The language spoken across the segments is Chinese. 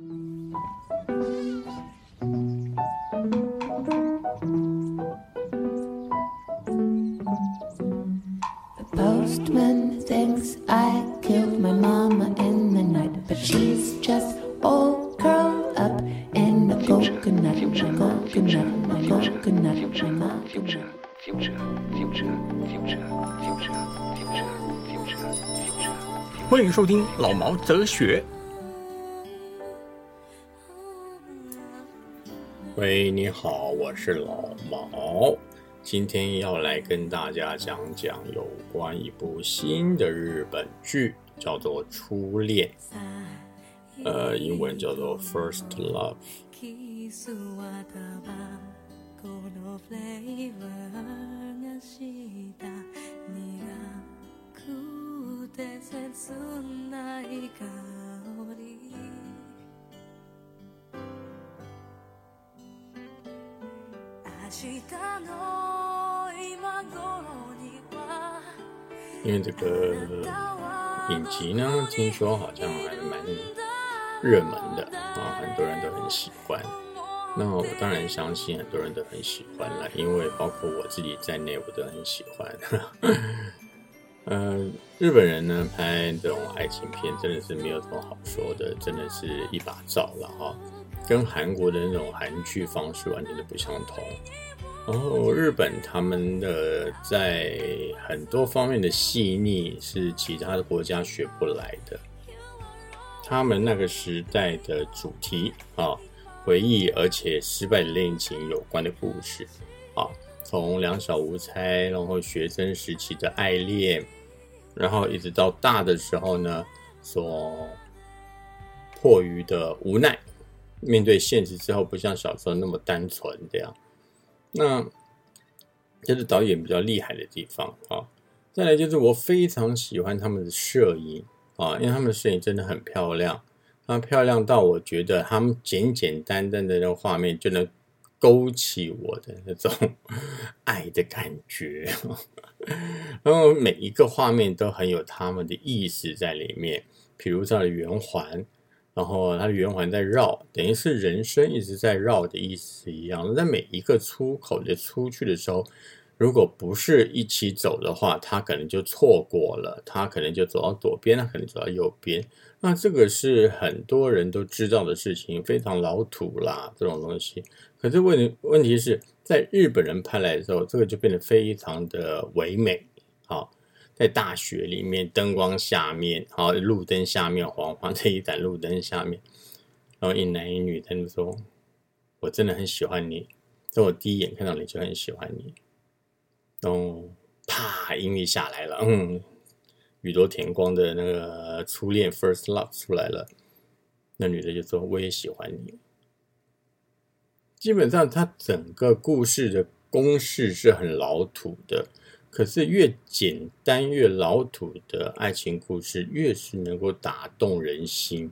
The postman thinks I killed my mama in the night, but she's just all curled up in a coconut, a coconut, a coconut, a coconut. future, future, future, future, future, future, future. 欢迎收听老毛哲学。喂，你好，我是老毛，今天要来跟大家讲讲有关一部新的日本剧，叫做《初恋》，呃，英文叫做《First Love》。因为这个影集呢，听说好像还蛮热门的啊，很多人都很喜欢。那我当然相信很多人都很喜欢了，因为包括我自己在内，我都很喜欢。嗯，日本人呢拍这种爱情片真的是没有什么好说的，真的是一把照了哈，跟韩国的那种韩剧方式完全的不相同。然后日本他们的在很多方面的细腻是其他的国家学不来的。他们那个时代的主题啊，回忆而且失败的恋情有关的故事啊，从两小无猜，然后学生时期的爱恋，然后一直到大的时候呢，所迫于的无奈，面对现实之后，不像小时候那么单纯这样。那这是导演比较厉害的地方啊。再来就是我非常喜欢他们的摄影啊，因为他们的摄影真的很漂亮，它漂亮到我觉得他们简简单单的那个画面就能勾起我的那种 爱的感觉。然后每一个画面都很有他们的意思在里面，比如这样的圆环。然后它的圆环在绕，等于是人生一直在绕的意思一样。在每一个出口的出去的时候，如果不是一起走的话，他可能就错过了，他可能就走到左边，他可能走到右边。那这个是很多人都知道的事情，非常老土啦，这种东西。可是问问题是在日本人拍来的时候，这个就变得非常的唯美，好。在大学里面，灯光下面，好，路灯下面，黄黄的一盏路灯下面，然后一男一女他们说：“我真的很喜欢你，在我第一眼看到你就很喜欢你。”然后啪，音乐下来了，嗯，宇多田光的那个初恋 （First Love） 出来了，那女的就说：“我也喜欢你。”基本上，它整个故事的公式是很老土的。可是越简单越老土的爱情故事，越是能够打动人心。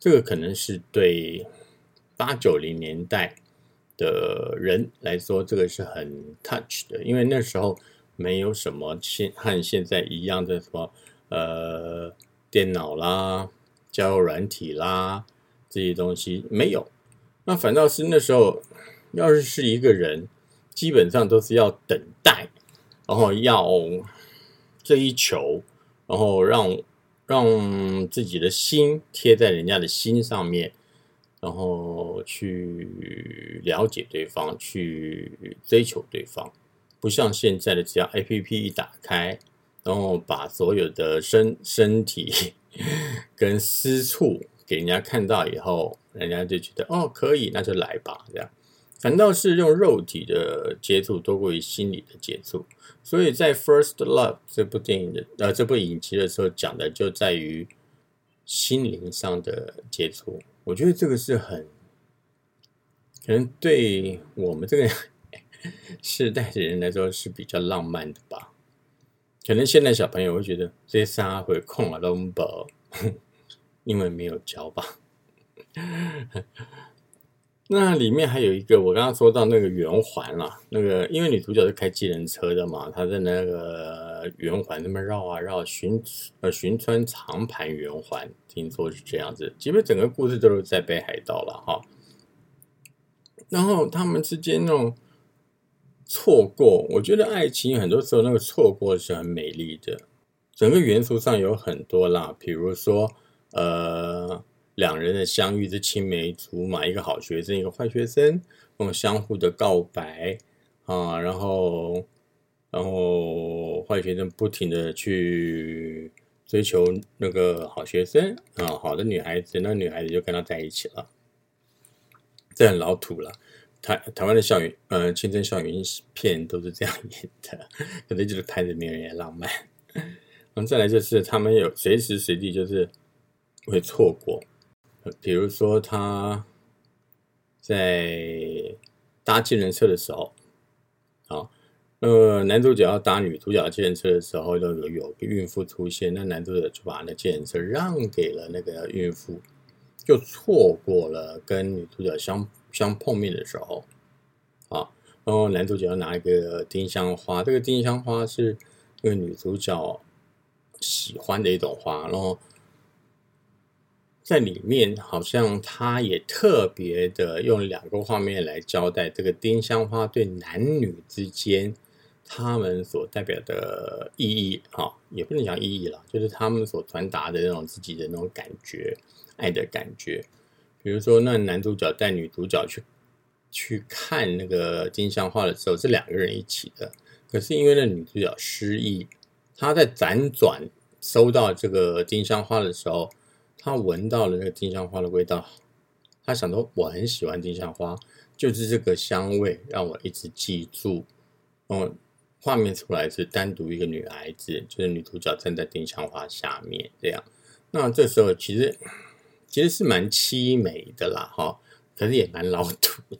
这个可能是对八九零年代的人来说，这个是很 touch 的，因为那时候没有什么现和现在一样的什么呃电脑啦、交友软体啦这些东西没有。那反倒是那时候，要是是一个人，基本上都是要等待。然后要追求，然后让让自己的心贴在人家的心上面，然后去了解对方，去追求对方，不像现在的，只要 A P P 一打开，然后把所有的身身体 跟私处给人家看到以后，人家就觉得哦可以，那就来吧，这样。反倒是用肉体的接触多过于心理的接触，所以在《First Love》这部电影的呃这部影集的时候讲的就在于心灵上的接触。我觉得这个是很可能对我们这个 世代的人来说是比较浪漫的吧。可能现在小朋友会觉得这仨会空啊都不，因为没有教吧。那里面还有一个，我刚刚说到那个圆环啦，那个因为女主角是开机人车的嘛，她在那个圆环那么绕啊绕，寻呃寻穿长盘圆环，听说是这样子。基本整个故事都是在北海道了哈。然后他们之间那种错过，我觉得爱情很多时候那个错过是很美丽的。整个元素上有很多啦，比如说呃两人的相遇是青梅竹马，一个好学生，一个坏学生，那种相互的告白啊，然后然后坏学生不停的去追求那个好学生啊，好的女孩子，那女孩子就跟他在一起了。这很老土了，台台湾的校园，呃，青春校园片都是这样演的，可能就是拍的没有人家浪漫。嗯，再来就是他们有随时随地就是会错过，比如说他在搭计程车的时候，啊，那男主角要搭女主角计程车的时候，就有有个孕妇出现，那男主角就把那计程车让给了那个孕妇。就错过了跟女主角相相碰面的时候，啊，然后男主角要拿一个丁香花，这个丁香花是那个女主角喜欢的一种花，然后在里面好像他也特别的用两个画面来交代这个丁香花对男女之间他们所代表的意义，啊，也不能讲意义了，就是他们所传达的那种自己的那种感觉。爱的感觉，比如说，那男主角带女主角去去看那个丁香花的时候，是两个人一起的。可是因为那女主角失忆，她在辗转收到这个丁香花的时候，他闻到了那个丁香花的味道，他想说我很喜欢丁香花，就是这个香味让我一直记住。嗯，画面出来是单独一个女孩子，就是女主角站在丁香花下面这样。那这时候其实。其实是蛮凄美的啦，哈，可是也蛮老土的。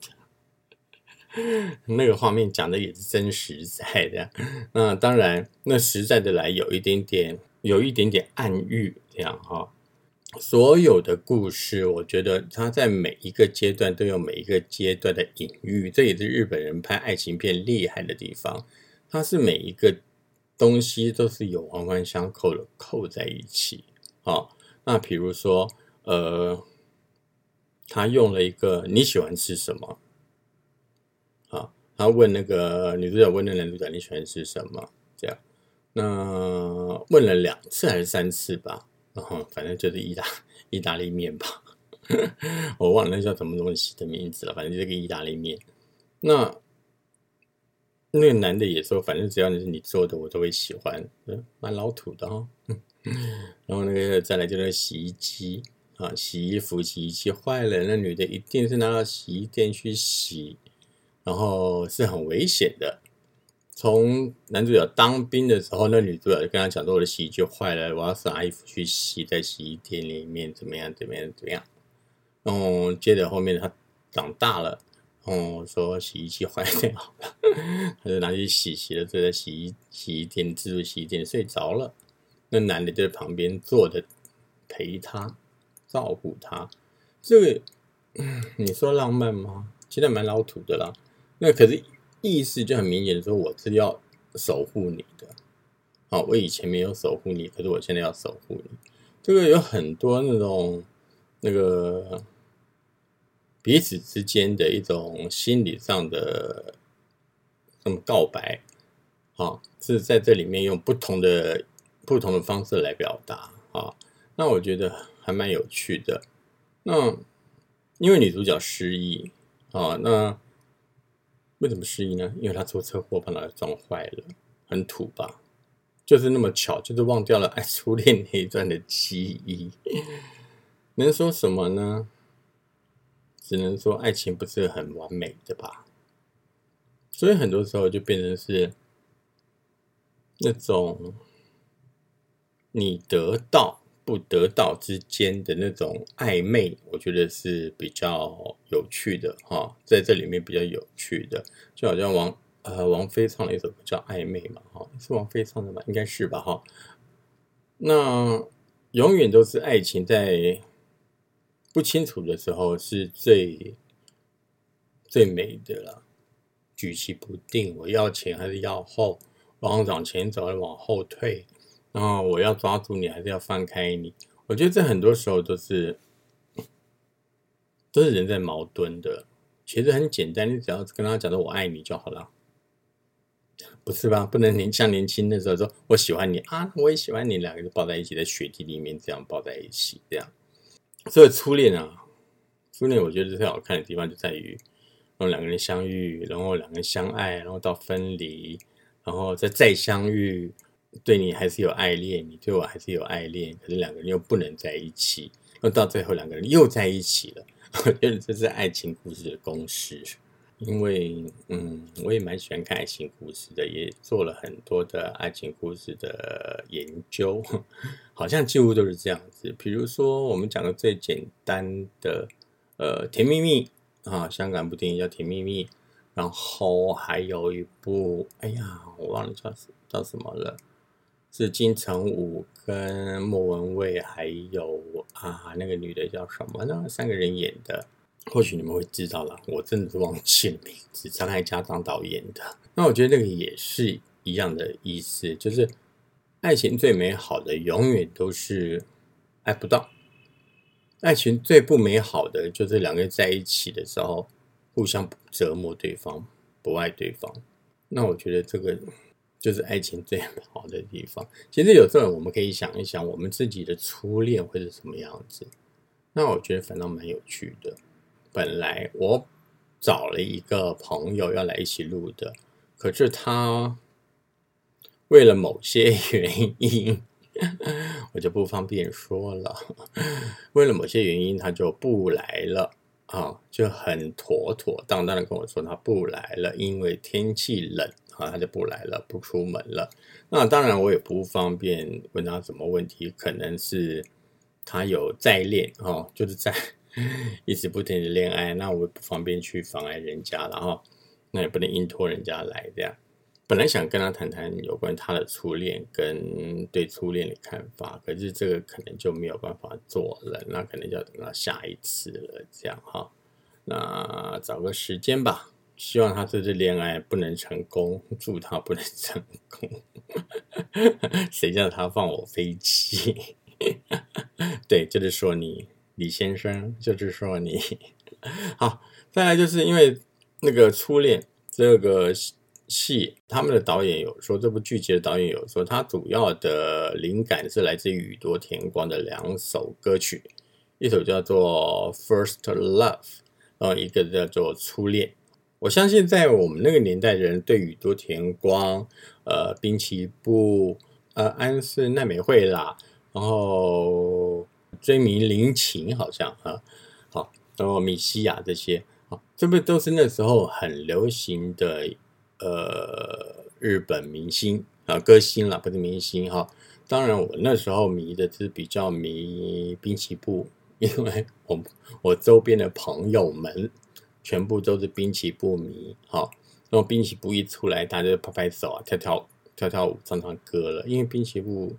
那个画面讲的也是真实在的，那当然，那实在的来有一点点，有一点点暗喻这样哈。所有的故事，我觉得它在每一个阶段都有每一个阶段的隐喻，这也是日本人拍爱情片厉害的地方。它是每一个东西都是有环环相扣的，扣在一起。好，那比如说。呃，他用了一个你喜欢吃什么？啊，他问那个女主角问那男主角你喜欢吃什么？这样，那问了两次还是三次吧？然后反正就是意大意大利面吧，我忘了那叫什么东西的名字了。反正就是个意大利面。那那个男的也说，反正只要是你做的，我都会喜欢。嗯，蛮老土的哈。然后那个再来就是洗衣机。啊，洗衣服洗衣机坏了，那女的一定是拿到洗衣店去洗，然后是很危险的。从男主角当兵的时候，那女主角就跟他讲说：“我的洗衣机坏了，我要拿衣服去洗，在洗衣店里面怎么样？怎么样？怎么样？”然后接着后面他长大了，哦，说洗衣机坏掉了，他就拿去洗，洗了就在洗衣洗衣店自助洗衣店睡着了。那男的就在旁边坐着陪他。照顾他，这个你说浪漫吗？其实蛮老土的啦。那可是意思就很明显，说我是要守护你的。好，我以前没有守护你，可是我现在要守护你。这个有很多那种那个彼此之间的一种心理上的那么告白，啊，是在这里面用不同的不同的方式来表达啊。那我觉得。还蛮有趣的，那因为女主角失忆啊，那为什么失忆呢？因为他出车祸把脑袋撞坏了，很土吧？就是那么巧，就是忘掉了 爱初恋那一段的记忆，能说什么呢？只能说爱情不是很完美的吧，所以很多时候就变成是那种你得到。不得到之间的那种暧昧，我觉得是比较有趣的哈，在这里面比较有趣的，就好像王呃王菲唱了一首歌叫《暧昧》嘛，哈，是王菲唱的吗？应该是吧，哈。那永远都是爱情在不清楚的时候是最最美的了，举棋不定，我要前还是要后？往往前走，还是往后退？然后我要抓住你，还是要放开你？我觉得这很多时候都是 都是人在矛盾的。其实很简单，你只要跟他讲说“我爱你”就好了，不是吧？不能年像年轻的时候说“我喜欢你”啊，我也喜欢你，两个人抱在一起，在雪地里面这样抱在一起，这样。所以初恋啊，初恋我觉得最好看的地方就在于，然后两个人相遇，然后两个人相爱，然后到分离，然后再再相遇。对你还是有爱恋，你对我还是有爱恋，可是两个人又不能在一起，那到最后两个人又在一起了。我觉得这是爱情故事的公式，因为嗯，我也蛮喜欢看爱情故事的，也做了很多的爱情故事的研究，好像几乎都是这样子。比如说，我们讲的最简单的，呃，《甜蜜蜜》啊，香港部电影叫《甜蜜蜜》，然后还有一部，哎呀，我忘了叫叫什么了。是金城武跟莫文蔚，还有啊那个女的叫什么呢？三个人演的，或许你们会知道了。我真的是忘记了名字。张艾嘉当导演的，那我觉得那个也是一样的意思，就是爱情最美好的永远都是爱不到，爱情最不美好的就是两个人在一起的时候互相折磨对方，不爱对方。那我觉得这个。就是爱情最好的地方。其实有时候我们可以想一想，我们自己的初恋会是什么样子。那我觉得反倒蛮有趣的。本来我找了一个朋友要来一起录的，可是他为了某些原因，我就不方便说了。为了某些原因，他就不来了啊，就很妥妥当当的跟我说他不来了，因为天气冷。啊，他就不来了，不出门了。那当然，我也不方便问他什么问题，可能是他有在恋哦，就是在 一直不停的恋爱。那我也不方便去妨碍人家，然后那也不能硬拖人家来这样。本来想跟他谈谈有关他的初恋跟对初恋的看法，可是这个可能就没有办法做了，那可能就要等到下一次了，这样哈。那找个时间吧。希望他这次恋爱不能成功，祝他不能成功。谁叫他放我飞机？对，就是说你李先生，就是说你。好，再来就是因为那个初恋这个戏，他们的导演有说，这部剧集的导演有说，他主要的灵感是来自于宇多田光的两首歌曲，一首叫做《First Love》，然后一个叫做《初恋》。我相信，在我们那个年代的人，对宇多田光、呃，滨崎步、呃，安室奈美惠啦，然后追名林檎，好像啊，好，然后米西亚这些，好，这不都是那时候很流行的呃日本明星啊，歌星啦，不是明星哈。当然，我那时候迷的是比较迷滨崎步，因为我我周边的朋友们。全部都是滨崎步迷，好，然后滨崎步一出来，大家就拍拍手啊，跳跳跳跳舞，唱唱歌了。因为滨崎步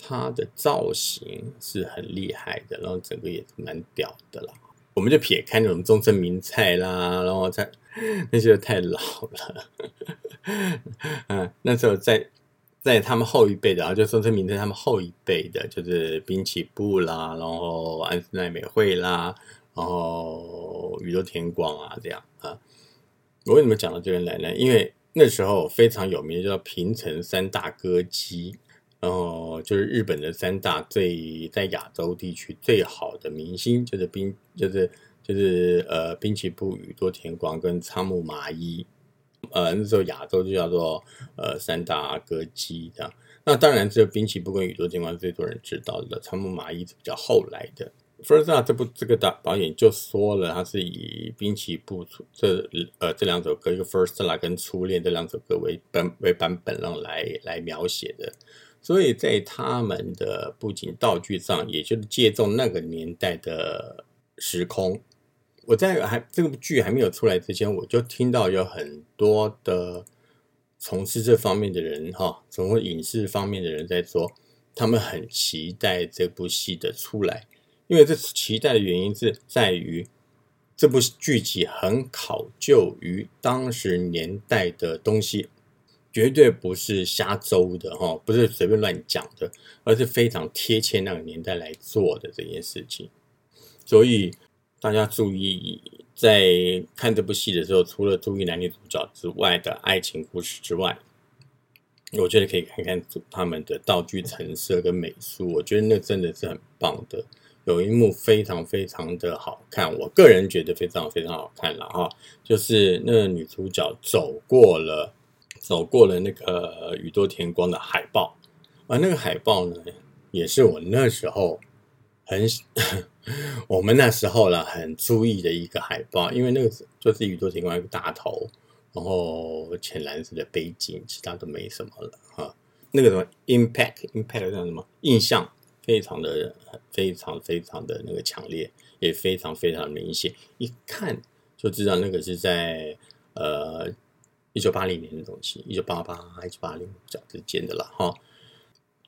他的造型是很厉害的，然后整个也蛮屌的啦。我们就撇开那种中村名菜啦，然后在 那些太老了，嗯，那时候在在他们后一辈的啊，就中村名菜他们后一辈的，就是滨崎步啦，然后安室奈美惠啦。然后宇多田光啊，这样啊，我为什么讲到这边来呢？因为那时候非常有名的，叫平成三大歌姬，然后就是日本的三大最在亚洲地区最好的明星，就是滨，就是就是呃滨崎步、宇多田光跟仓木麻衣，呃那时候亚洲就叫做呃三大歌姬这样。那当然，这滨崎步跟宇多田光最多人知道的，仓木麻衣是比较后来的。First Love 这部这个导导演就说了，他是以滨崎步这呃这两首歌，一个 First Love 跟初恋这两首歌为本为版本让来来描写的，所以在他们的布景道具上，也就是借重那个年代的时空。我在还这部剧还没有出来之前，我就听到有很多的从事这方面的人哈，从事影视方面的人在说，他们很期待这部戏的出来。因为这次期待的原因是在于这部剧集很考究于当时年代的东西，绝对不是瞎诌的哈，不是随便乱讲的，而是非常贴切那个年代来做的这件事情。所以大家注意，在看这部戏的时候，除了注意男女主角之外的爱情故事之外，我觉得可以看看他们的道具陈设跟美术，我觉得那真的是很棒的。有一幕非常非常的好看，我个人觉得非常非常好看了哈，就是那个女主角走过了走过了那个宇多田光的海报，而那个海报呢，也是我那时候很 我们那时候了很注意的一个海报，因为那个就是宇多田光一个大头，然后浅蓝色的背景，其他都没什么了哈。那个什么 impact impact 叫什么印象？非常的、非常、非常的那个强烈，也非常非常明显，一看就知道那个是在呃一九八零年的东西，一九八八、一九八零讲之间的了哈。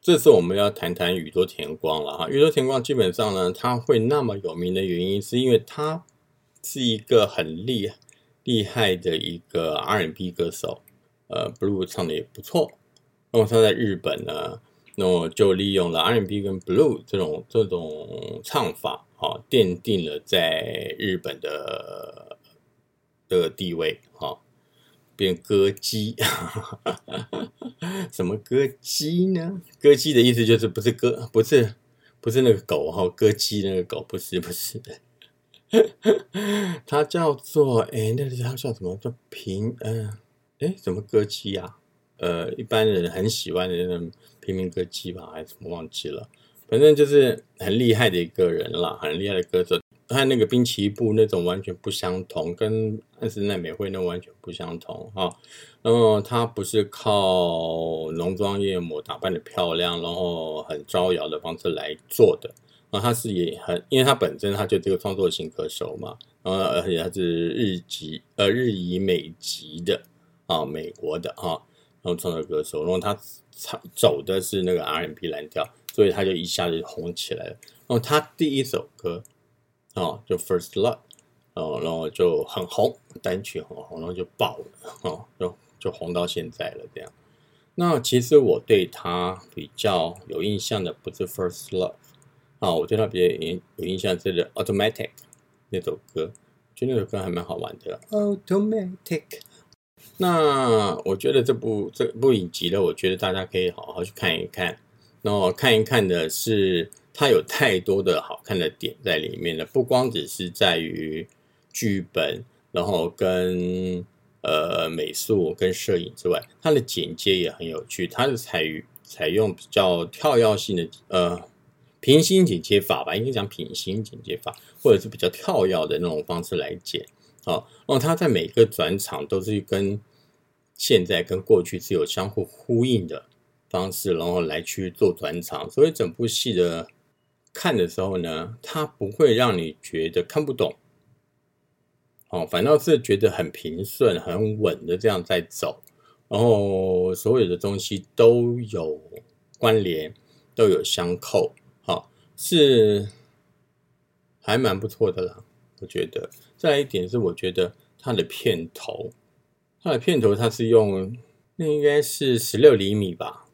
这次我们要谈谈宇多田光了哈。宇多田光基本上呢，他会那么有名的原因，是因为他是一个很厉厉害的一个 R&B 歌手，呃，blue 唱的也不错。那么他在日本呢？那我就利用了 R&B 跟 Blue 这种这种唱法，啊，奠定了在日本的的地位，哈，变歌姬，什么歌姬呢？歌姬的意思就是不是歌，不是不是那个狗哈，歌姬那个狗不是不是，它叫做哎，那个叫叫什么叫平嗯，哎，什么歌姬啊？呃，一般人很喜欢的那种。平民歌姬吧，还是什么忘记了，反正就是很厉害的一个人啦，很厉害的歌手。和那个滨崎步那种完全不相同，跟安室奈美惠那完全不相同哈。然后他不是靠浓妆艳抹打扮的漂亮，然后很招摇的方式来做的。然后他是也很，因为他本身他就这个创作型歌手嘛，然后而且他是日籍呃日以美籍的啊，美国的啊，然后创作歌手，然后他。唱走的是那个 R&B 蓝调，所以他就一下子红起来了。然后他第一首歌哦，就 First Love 哦，然后就很红，单曲很红，然后就爆了哦，就就红到现在了这样。那其实我对他比较有印象的不是 First Love 啊，我对他比较有有印象是 Automatic 那首歌，就那首歌还蛮好玩的 Automatic。那我觉得这部这部影集呢，我觉得大家可以好好去看一看。那我看一看的是，它有太多的好看的点在里面了，不光只是在于剧本，然后跟呃美术跟摄影之外，它的剪接也很有趣。它是采采用比较跳跃性的呃平行剪接法吧，应该讲平行剪接法，或者是比较跳跃的那种方式来剪。哦，哦，他在每个转场都是跟现在跟过去是有相互呼应的方式，然后来去做转场，所以整部戏的看的时候呢，它不会让你觉得看不懂，哦，反倒是觉得很平顺、很稳的这样在走，然后所有的东西都有关联，都有相扣，好，是还蛮不错的啦，我觉得。再一点是，我觉得它的片头，它的片头它是用那应该是十六厘米吧，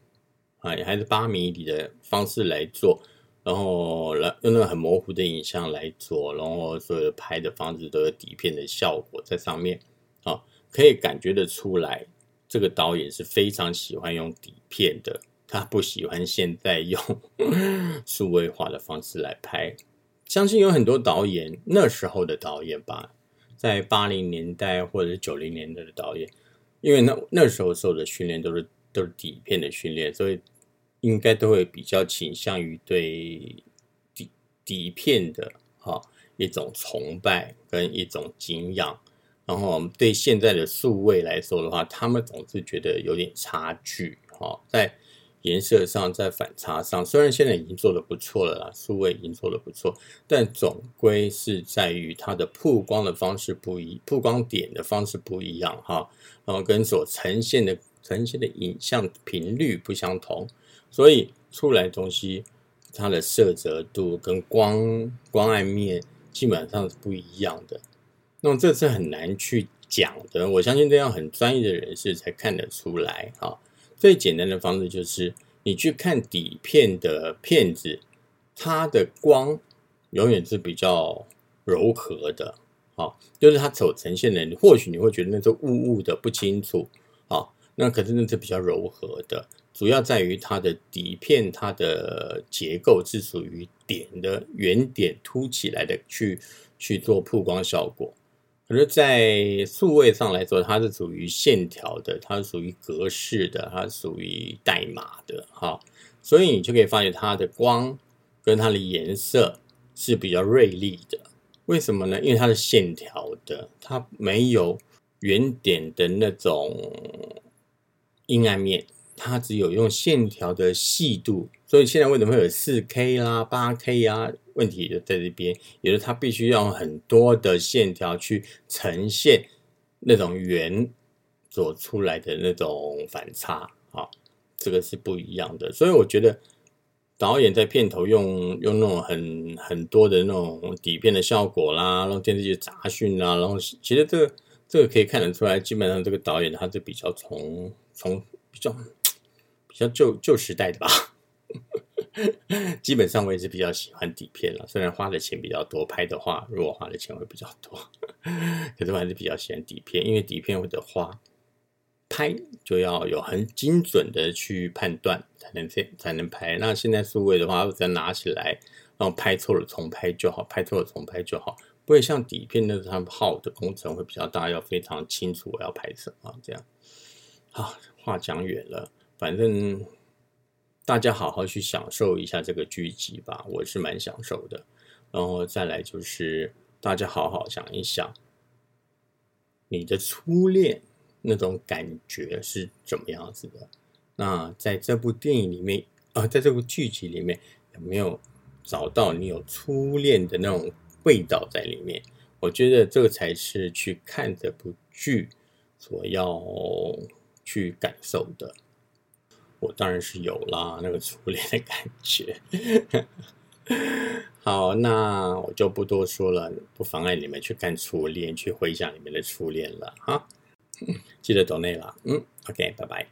啊，也还是八米里的方式来做，然后来用那个很模糊的影像来做，然后所有的拍的方式都有底片的效果在上面，啊，可以感觉得出来，这个导演是非常喜欢用底片的，他不喜欢现在用 数位化的方式来拍。相信有很多导演，那时候的导演吧，在八零年代或者九零年代的导演，因为那那时候受的训练都是都是底片的训练，所以应该都会比较倾向于对底底片的哈一种崇拜跟一种敬仰，然后对现在的数位来说的话，他们总是觉得有点差距哈，在。颜色上，在反差上，虽然现在已经做的不错了啦，数位已经做的不错，但总归是在于它的曝光的方式不一，曝光点的方式不一样哈，然后跟所呈现的呈现的影像频率不相同，所以出来东西它的色泽度跟光光暗面基本上是不一样的，那么这是很难去讲的，我相信这样很专业的人士才看得出来啊。最简单的方式就是你去看底片的片子，它的光永远是比较柔和的，好，就是它所呈现的，或许你会觉得那是雾雾的不清楚，好，那可是那是比较柔和的，主要在于它的底片，它的结构是属于点的圆点凸起来的，去去做曝光效果。可是，在数位上来说，它是属于线条的，它是属于格式的，它属于代码的，哈。所以你就可以发现它的光跟它的颜色是比较锐利的。为什么呢？因为它是线条的，它没有圆点的那种阴暗面，它只有用线条的细度。所以现在为什么会有四 K 啦、八 K 啊？问题就在这边，也是它必须要用很多的线条去呈现那种圆所出来的那种反差啊，这个是不一样的。所以我觉得导演在片头用用那种很很多的那种底片的效果啦，然后电视剧杂讯啦，然后其实这个这个可以看得出来，基本上这个导演他是比较从从比较像旧旧时代的吧。基本上我也是比较喜欢底片了，虽然花的钱比较多，拍的话如果花的钱会比较多，可是我还是比较喜欢底片，因为底片的话拍就要有很精准的去判断才能才才能拍。那现在数位的话，只要拿起来，然后拍错了重拍就好，拍错了重拍就好，不会像底片那它耗的工程会比较大，要非常清楚我要拍什么这样。好，话讲远了，反正。大家好好去享受一下这个剧集吧，我是蛮享受的。然后再来就是大家好好想一想，你的初恋那种感觉是怎么样子的？那在这部电影里面啊，在这部剧集里面有没有找到你有初恋的那种味道在里面？我觉得这个才是去看这部剧所要去感受的。我当然是有啦，那个初恋的感觉。好，那我就不多说了，不妨碍你们去看初恋，去回想你们的初恋了哈。记得懂内了，嗯，OK，拜拜。